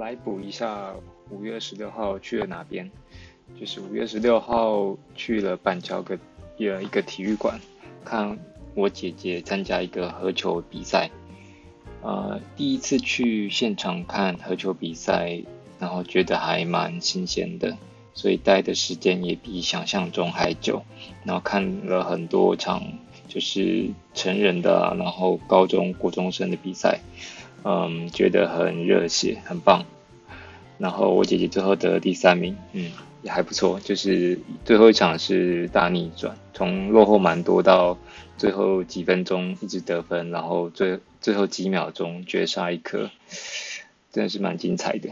来补一下五月十六号去了哪边？就是五月十六号去了板桥个一个体育馆，看我姐姐参加一个合球比赛。呃，第一次去现场看合球比赛，然后觉得还蛮新鲜的，所以待的时间也比想象中还久。然后看了很多场，就是成人的，然后高中、国中生的比赛。嗯，觉得很热血，很棒。然后我姐姐最后得了第三名，嗯，也还不错。就是最后一场是大逆转，从落后蛮多到最后几分钟一直得分，然后最最后几秒钟绝杀一颗，真的是蛮精彩的。